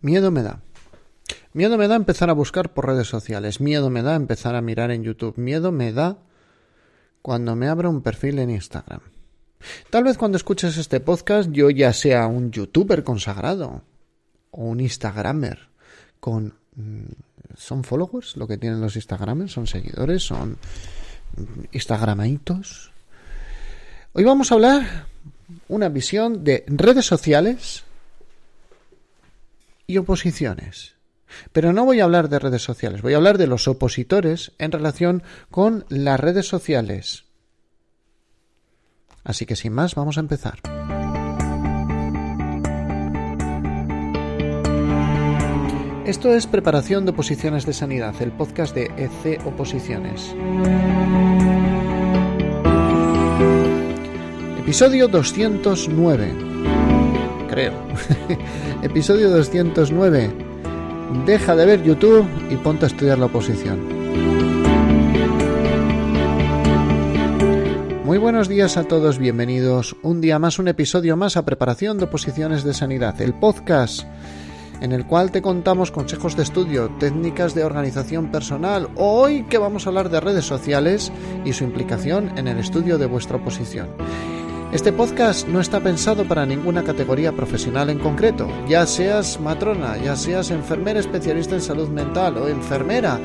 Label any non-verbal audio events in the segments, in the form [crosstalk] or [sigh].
Miedo me da. Miedo me da empezar a buscar por redes sociales. Miedo me da empezar a mirar en YouTube. Miedo me da cuando me abra un perfil en Instagram. Tal vez cuando escuches este podcast yo ya sea un youtuber consagrado o un instagramer con... Mm, ¿Son followers lo que tienen los instagramers? ¿Son seguidores? ¿Son instagramaitos? Hoy vamos a hablar una visión de redes sociales y oposiciones. Pero no voy a hablar de redes sociales, voy a hablar de los opositores en relación con las redes sociales. Así que sin más, vamos a empezar. Esto es Preparación de Oposiciones de Sanidad, el podcast de EC Oposiciones. Episodio 209. [laughs] Episodio 209. Deja de ver YouTube y ponte a estudiar la oposición. Muy buenos días a todos, bienvenidos un día más, un episodio más a Preparación de Oposiciones de Sanidad, el podcast en el cual te contamos consejos de estudio, técnicas de organización personal. Hoy que vamos a hablar de redes sociales y su implicación en el estudio de vuestra oposición. Este podcast no está pensado para ninguna categoría profesional en concreto, ya seas matrona, ya seas enfermera especialista en salud mental o enfermera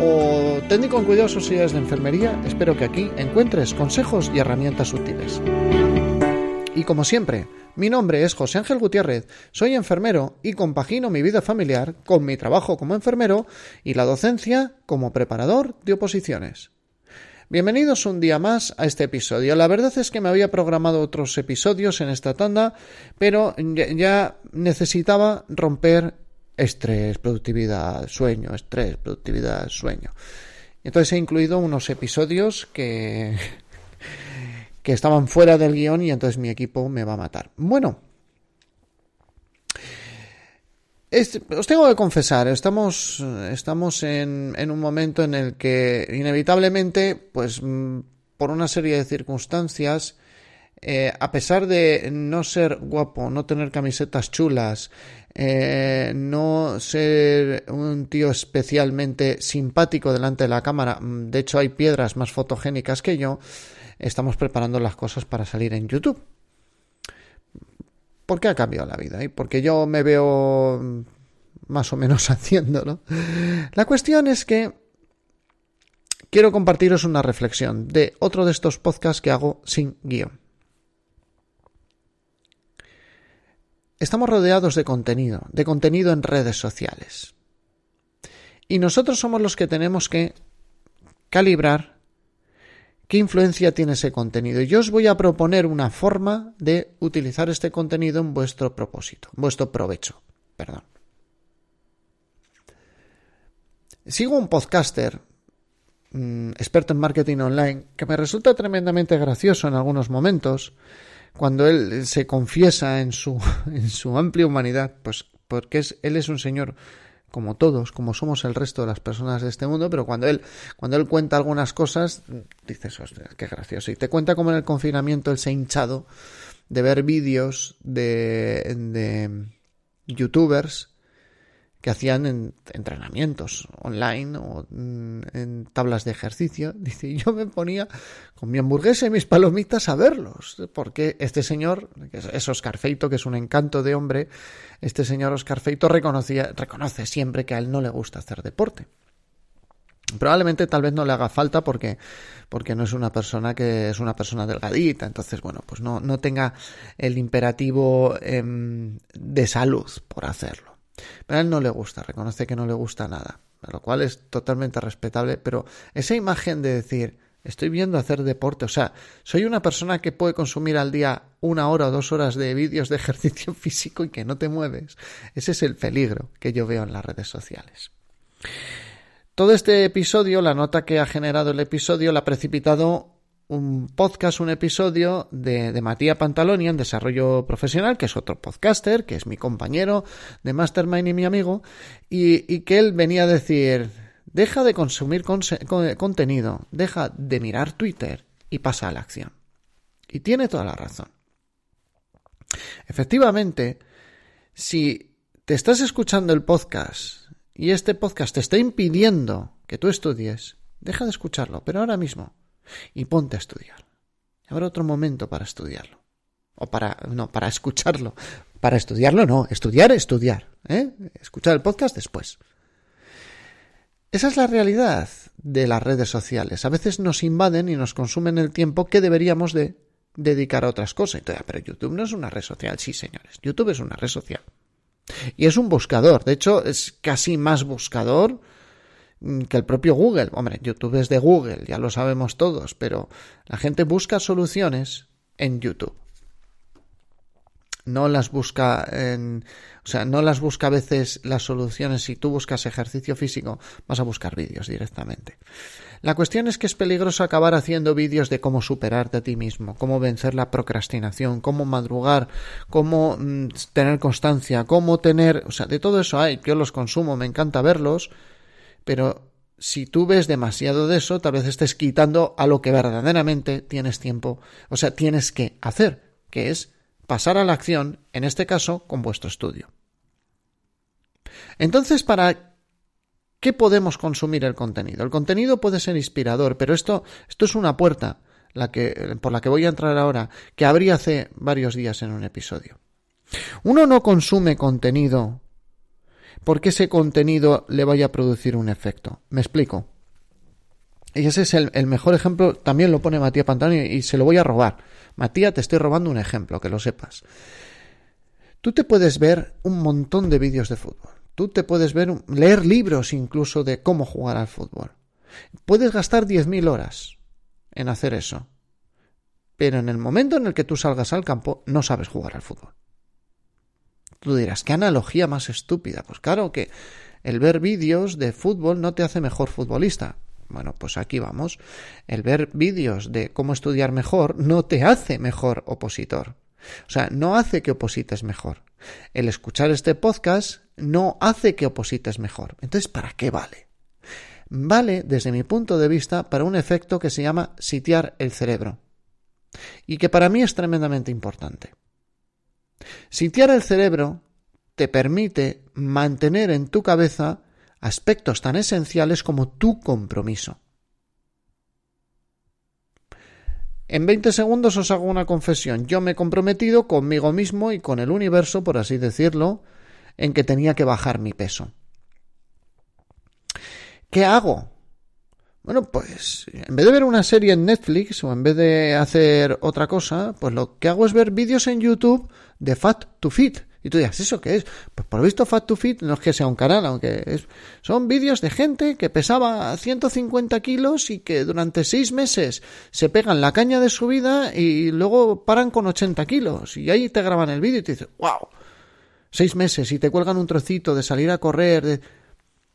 o técnico en cuidados sociales de enfermería, espero que aquí encuentres consejos y herramientas útiles. Y como siempre, mi nombre es José Ángel Gutiérrez, soy enfermero y compagino mi vida familiar con mi trabajo como enfermero y la docencia como preparador de oposiciones. Bienvenidos un día más a este episodio. La verdad es que me había programado otros episodios en esta tanda, pero ya necesitaba romper estrés, productividad, sueño, estrés, productividad, sueño. Entonces he incluido unos episodios que [laughs] que estaban fuera del guion y entonces mi equipo me va a matar. Bueno, os tengo que confesar, estamos, estamos en, un momento en el que inevitablemente, pues mm, por una serie de circunstancias, eh, a pesar de no ser guapo, no tener camisetas chulas, eh, no ser un tío especialmente simpático delante de la cámara, mm, de hecho hay piedras más fotogénicas que yo, estamos preparando las cosas para salir en YouTube. ¿Por qué ha cambiado la vida? Y porque yo me veo más o menos [laughs] haciéndolo. La cuestión es que quiero compartiros una reflexión de otro de estos podcasts que hago sin guion. Estamos rodeados de contenido, de contenido en redes sociales. Y nosotros somos los que tenemos que calibrar ¿Qué influencia tiene ese contenido? Yo os voy a proponer una forma de utilizar este contenido en vuestro propósito, en vuestro provecho. Perdón. Sigo un podcaster mm, experto en marketing online que me resulta tremendamente gracioso en algunos momentos cuando él se confiesa en su, [laughs] en su amplia humanidad, pues porque es, él es un señor como todos, como somos el resto de las personas de este mundo, pero cuando él, cuando él cuenta algunas cosas, dices, ostras, qué gracioso. Y te cuenta cómo en el confinamiento él se ha hinchado de ver vídeos de, de youtubers que hacían entrenamientos online o mm, en tablas de ejercicio. [laughs] Dice, yo me ponía con mi hamburguesa y mis palomitas a verlos, porque este señor, que es Oscar Feito, que es un encanto de hombre, este señor Oscar Feito reconocía, reconoce siempre que a él no le gusta hacer deporte. Probablemente tal vez no le haga falta porque, porque no es una persona que es una persona delgadita, entonces bueno, pues no, no tenga el imperativo em, de salud por hacerlo. Pero a él no le gusta, reconoce que no le gusta nada, lo cual es totalmente respetable, pero esa imagen de decir, estoy viendo hacer deporte, o sea, soy una persona que puede consumir al día una hora o dos horas de vídeos de [laughs] ejercicio físico y que no te mueves, ese es el peligro que yo veo en las redes sociales. Todo este episodio, la nota que ha generado el episodio, la ha precipitado un podcast, un episodio de, de Matías Pantaloni en Desarrollo Profesional, que es otro podcaster, que es mi compañero de Mastermind y mi amigo, y, que él venía a decir, deja de consumir contenido, deja de mirar Twitter y pasa a la acción. Y tiene toda la razón. Efectivamente, si te estás escuchando el podcast y este podcast te está impidiendo que tú estudies, deja de escucharlo, pero ahora mismo, y ponte a estudiar. Habrá otro momento para estudiarlo. O para, no, para escucharlo. Para estudiarlo, no. Estudiar, estudiar. ¿eh? Escuchar el podcast después. Esa es la realidad de las redes sociales. A veces nos invaden y nos consumen el tiempo que deberíamos de dedicar a otras cosas. Entonces, pero YouTube no es una red social. Sí, señores. YouTube es una red social. Y es un buscador. De hecho, es casi más buscador que el propio Google. Hombre, YouTube es de Google, ya lo sabemos todos, pero la gente busca soluciones en YouTube no las busca en, o sea, no las busca a veces las soluciones. Si tú buscas ejercicio físico, vas a buscar vídeos directamente. La cuestión es que es peligroso acabar haciendo vídeos de cómo superarte a ti mismo, cómo vencer la procrastinación, cómo madrugar, cómo mm, tener constancia, cómo tener, o sea, de todo eso hay, yo los consumo, me encanta verlos, pero si tú ves demasiado de eso, tal vez estés quitando a lo que verdaderamente tienes tiempo, o sea, tienes que hacer, que es pasar a la acción, en este caso con vuestro estudio. Entonces, ¿para qué podemos consumir el contenido? El contenido puede ser inspirador, pero esto, esto es una puerta la que, por la que voy a entrar ahora, que abrí hace varios días en un episodio. Uno no consume contenido porque ese contenido le vaya a producir un efecto. Me explico. Y ese es el, mejor ejemplo, también lo pone Matías Pantano y se lo voy a robar. Matías, te estoy robando un ejemplo, que lo sepas. Tú te puedes ver un montón de vídeos de fútbol. Tú te puedes ver, leer libros incluso de cómo jugar al fútbol. Puedes gastar 10.000 horas en hacer eso. Pero en el momento en el que tú salgas al campo, no sabes jugar al fútbol. Tú dirás, ¿qué analogía más estúpida? Pues claro que el ver vídeos de fútbol no te hace mejor futbolista. Bueno, pues aquí vamos. El ver vídeos de cómo estudiar mejor no te hace mejor opositor. O sea, no hace que oposites mejor. El escuchar este podcast no hace que oposites mejor. Entonces, ¿para qué vale? Vale, desde mi punto de vista, para un efecto que se llama sitiar el cerebro. Y que para mí es tremendamente importante. Sitiar el cerebro te permite mantener en tu cabeza aspectos tan esenciales como tu compromiso. En 20 segundos os hago una confesión. Yo me he comprometido conmigo mismo y con el universo, por así decirlo, en que tenía que bajar mi peso. ¿Qué hago? Bueno, pues en vez de ver una serie en Netflix o en vez de hacer otra cosa, pues lo que hago es ver vídeos en YouTube de Fat to Fit. Y tú dirás, ¿eso qué es? Pues por visto Fat to Fit no es que sea un canal, aunque es, son vídeos de gente que pesaba 150 kilos y que durante seis meses se pegan la caña de su vida y luego paran con 80 kilos. Y ahí te graban el vídeo y te dices, wow, seis meses y te cuelgan un trocito de salir a correr. De...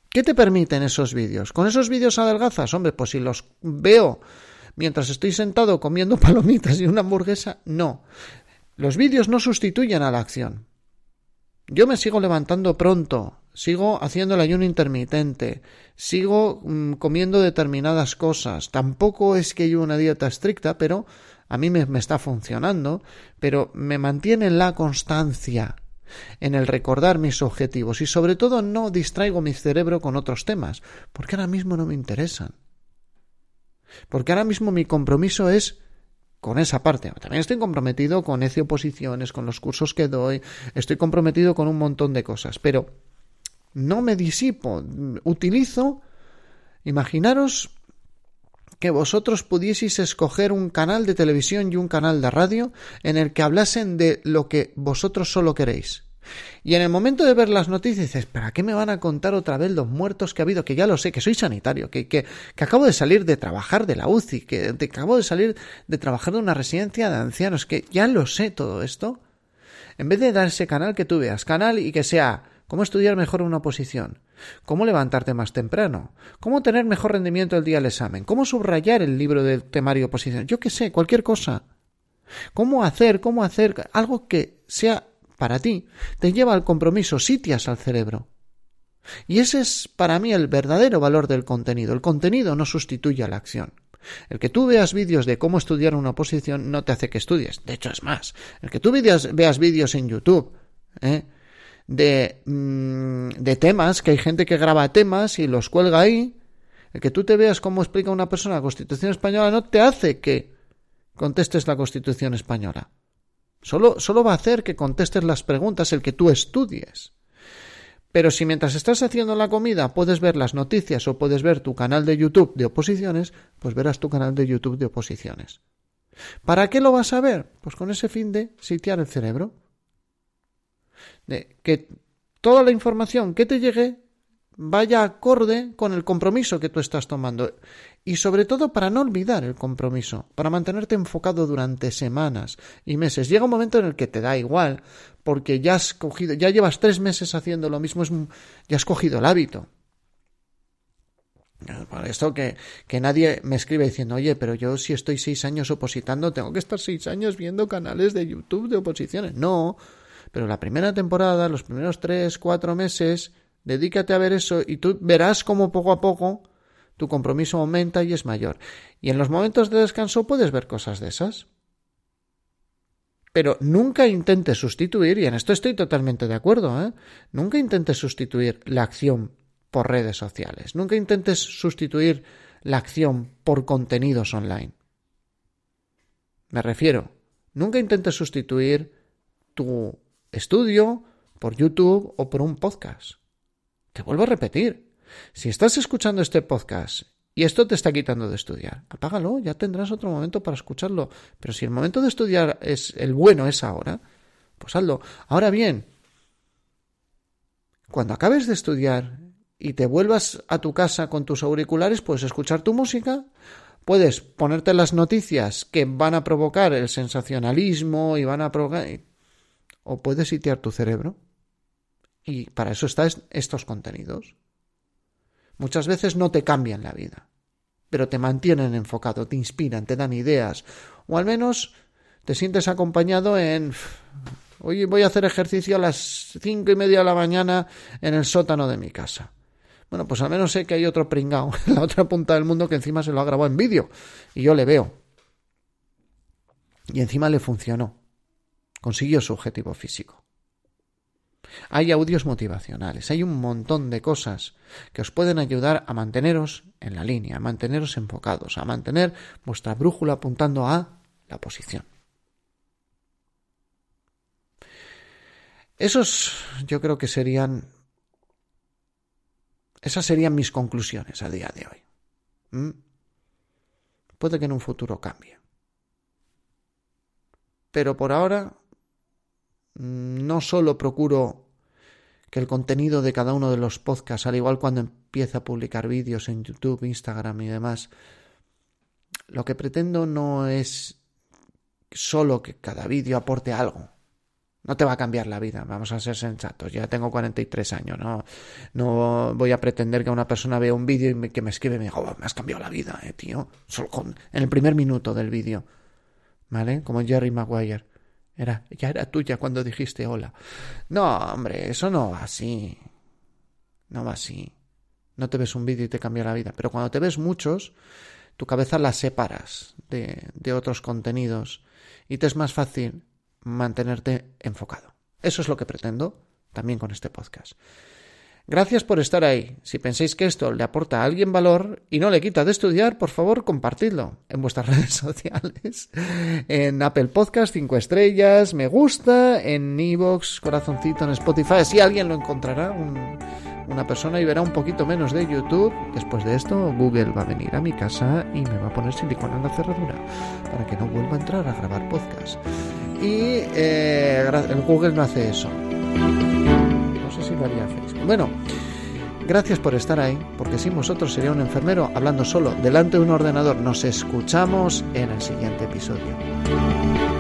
¿Qué te permiten esos vídeos? ¿Con esos vídeos adelgazas? Hombre, pues si los veo mientras estoy sentado comiendo [laughs] palomitas y una hamburguesa, no. Los vídeos no sustituyen a la acción. Yo me sigo levantando pronto, sigo haciendo el ayuno intermitente, sigo mm, comiendo determinadas cosas. Tampoco es que yo una dieta estricta, pero a mí me, me está funcionando, pero me mantiene en la constancia, en el recordar mis objetivos y sobre todo no distraigo mi cerebro con otros temas, porque ahora mismo no me interesan. Porque ahora mismo mi compromiso es con esa parte. También estoy comprometido con ECE Oposiciones, con los cursos que doy, estoy comprometido con un montón de cosas, pero no me disipo, utilizo, imaginaros que vosotros pudieseis escoger un canal de televisión y un canal de radio en el que hablasen de lo que vosotros solo queréis. Y en el momento de ver las noticias dices, ¿para qué me van a contar otra vez los muertos que ha habido? Que ya lo sé, que soy sanitario, que, que, que acabo de salir de trabajar de la UCI, que, acabo de salir de trabajar de una residencia de ancianos, que ya lo sé todo esto. En vez de dar ese canal que tú veas, canal y que sea cómo estudiar mejor una oposición, cómo levantarte más temprano, cómo tener mejor rendimiento el día del examen, cómo subrayar el libro del temario oposición, yo qué sé, cualquier cosa. Cómo hacer, cómo hacer algo que sea para ti, te lleva al compromiso, sitias al cerebro. Y ese es para mí el verdadero valor del contenido. El contenido no sustituye a la acción. El que tú veas vídeos de cómo estudiar una oposición no te hace que estudies. De hecho, es más. El que tú veas, vídeos en YouTube ¿eh? de, mm, de temas, que hay gente que graba temas y los cuelga ahí. El que tú te veas cómo explica una persona la Constitución española no te hace que contestes la Constitución española. Solo, solo va a hacer que contestes las preguntas el que tú estudies. Pero si mientras estás haciendo la comida puedes ver las noticias o puedes ver tu canal de YouTube de oposiciones, pues verás tu canal de YouTube de oposiciones. ¿Para qué lo vas a ver? Pues con ese fin de sitiar el cerebro. De que toda la información que te llegue vaya acorde con el compromiso que tú estás tomando. Y sobre todo para no olvidar el compromiso, para mantenerte enfocado durante semanas y meses. Llega un momento en el que te da igual, porque ya has cogido, ya llevas tres meses haciendo lo mismo, es, ya has cogido el hábito. Por esto que, que nadie me escribe diciendo, oye, pero yo si estoy seis años opositando, tengo que estar seis años viendo canales de YouTube de oposiciones. No, pero la primera temporada, los primeros tres, cuatro meses, dedícate a ver eso y tú verás cómo poco a poco tu compromiso aumenta y es mayor. Y en los momentos de descanso puedes ver cosas de esas. Pero nunca intentes sustituir, y en esto estoy totalmente de acuerdo, ¿eh? nunca intentes sustituir la acción por redes sociales, nunca intentes sustituir la acción por contenidos online. Me refiero, nunca intentes sustituir tu estudio por YouTube o por un podcast. Te vuelvo a repetir, si estás escuchando este podcast y esto te está quitando de estudiar, apágalo, ya tendrás otro momento para escucharlo. Pero si el momento de estudiar es el bueno es ahora, pues hazlo. Ahora bien, cuando acabes de estudiar y te vuelvas a tu casa con tus auriculares, puedes escuchar tu música, puedes ponerte las noticias que van a provocar el sensacionalismo y van a provocar... o puedes sitiar tu cerebro. Y para eso están estos contenidos. Muchas veces no te cambian la vida, pero te mantienen enfocado, te inspiran, te dan ideas, o al menos te sientes acompañado en hoy voy a hacer ejercicio a las cinco y media de la mañana en el sótano de mi casa. Bueno, pues al menos sé que hay otro pringao [laughs] en la otra punta del mundo que encima se lo ha grabado en vídeo y yo le veo. Y encima le funcionó. Consiguió su objetivo físico. Hay audios motivacionales, hay un montón de cosas que os pueden ayudar a manteneros en la línea, a manteneros enfocados, a mantener vuestra brújula apuntando a la posición. Esos yo creo que serían... Esas serían mis conclusiones a día de hoy. ¿Mm? Puede que en un futuro cambie. Pero por ahora no solo procuro que el contenido de cada uno de los podcasts, al igual cuando empieza a publicar vídeos en YouTube, Instagram y demás, lo que pretendo no es solo que cada vídeo aporte algo. No te va a cambiar la vida, vamos a ser sensatos. Ya tengo 43 años, no, no voy a pretender que una persona vea un vídeo y que me escribe y me diga, oh, me has cambiado la vida, eh, tío. Solo en el primer minuto del vídeo. ¿Vale? Como Jerry Maguire. Era, ya era tuya cuando dijiste hola. No, hombre, eso no va así. No va así. No te ves un vídeo y te cambia la vida. Pero cuando te ves muchos, tu cabeza la separas de, de otros contenidos y te es más fácil mantenerte enfocado. Eso es lo que pretendo también con este podcast. Gracias por estar ahí. Si pensáis que esto le aporta a alguien valor y no le quita de estudiar, por favor, compartidlo en vuestras [laughs] redes sociales. En Apple Podcast, 5 estrellas, me gusta, en Evox, corazoncito, en Spotify. Si alguien lo encontrará, una persona y verá un poquito menos de YouTube. Después de esto, Google va a venir a mi casa y me va a poner silicona en la cerradura para que no vuelva a entrar a grabar podcast. Y eh, el Google no hace eso. No sé si lo haría bueno, gracias por estar ahí, porque sin vosotros sería un enfermero hablando solo delante de un ordenador. Nos escuchamos en el siguiente episodio.